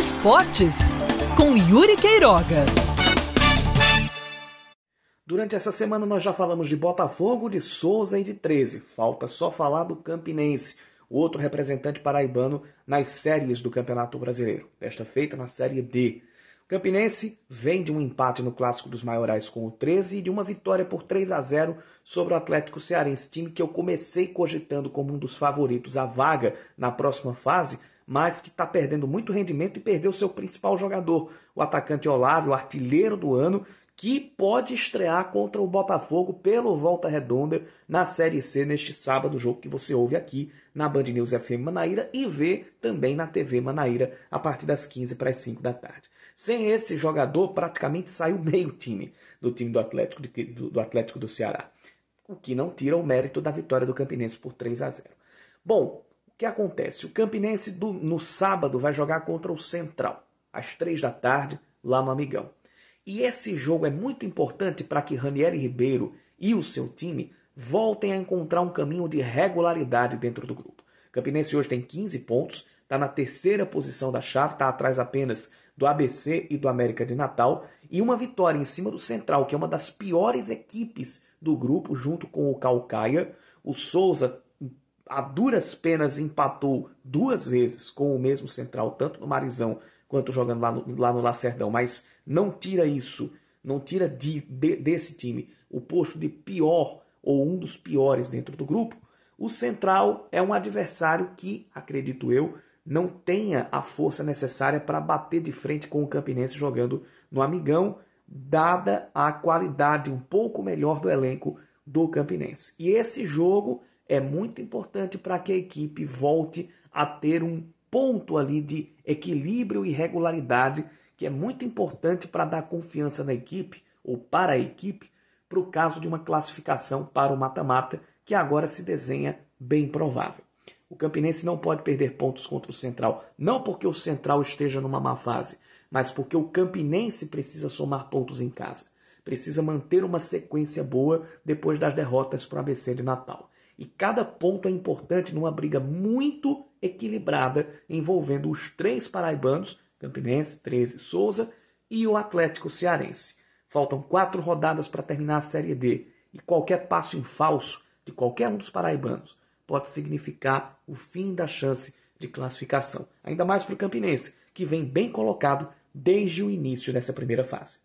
Esportes, com Yuri Queiroga. Durante essa semana nós já falamos de Botafogo, de Souza e de 13. Falta só falar do Campinense, outro representante paraibano nas séries do Campeonato Brasileiro. Desta feita na Série D. Campinense vem de um empate no Clássico dos Maiorais com o 13 e de uma vitória por 3 a 0 sobre o Atlético Cearense, time que eu comecei cogitando como um dos favoritos à vaga na próxima fase, mas que está perdendo muito rendimento e perdeu seu principal jogador, o atacante Olávio, artilheiro do ano, que pode estrear contra o Botafogo pelo Volta Redonda na Série C neste sábado, jogo que você ouve aqui na Band News FM Manaíra e vê também na TV Manaíra a partir das 15 para as 5 da tarde. Sem esse jogador, praticamente saiu meio time do time do Atlético, do, Atlético do Ceará. O que não tira o mérito da vitória do Campinense por 3 a 0. Bom, o que acontece? O Campinense do, no sábado vai jogar contra o Central, às 3 da tarde, lá no Amigão. E esse jogo é muito importante para que Ranieri Ribeiro e o seu time voltem a encontrar um caminho de regularidade dentro do grupo. O Campinense hoje tem 15 pontos, está na terceira posição da chave, está atrás apenas do ABC e do América de Natal, e uma vitória em cima do Central, que é uma das piores equipes do grupo, junto com o Calcaia. O Souza, a duras penas, empatou duas vezes com o mesmo Central, tanto no Marizão quanto jogando lá no, lá no Lacerdão, mas não tira isso, não tira de, de, desse time o posto de pior ou um dos piores dentro do grupo. O Central é um adversário que, acredito eu, não tenha a força necessária para bater de frente com o Campinense jogando no Amigão, dada a qualidade um pouco melhor do elenco do Campinense. E esse jogo é muito importante para que a equipe volte a ter um ponto ali de equilíbrio e regularidade que é muito importante para dar confiança na equipe ou para a equipe para o caso de uma classificação para o mata-mata que agora se desenha bem provável. O Campinense não pode perder pontos contra o Central, não porque o Central esteja numa má fase, mas porque o Campinense precisa somar pontos em casa. Precisa manter uma sequência boa depois das derrotas para o ABC de Natal. E cada ponto é importante numa briga muito equilibrada envolvendo os três paraibanos, Campinense, 13 Souza, e o Atlético Cearense. Faltam quatro rodadas para terminar a Série D e qualquer passo em falso de qualquer um dos paraibanos pode significar o fim da chance de classificação. Ainda mais para o Campinense, que vem bem colocado desde o início dessa primeira fase.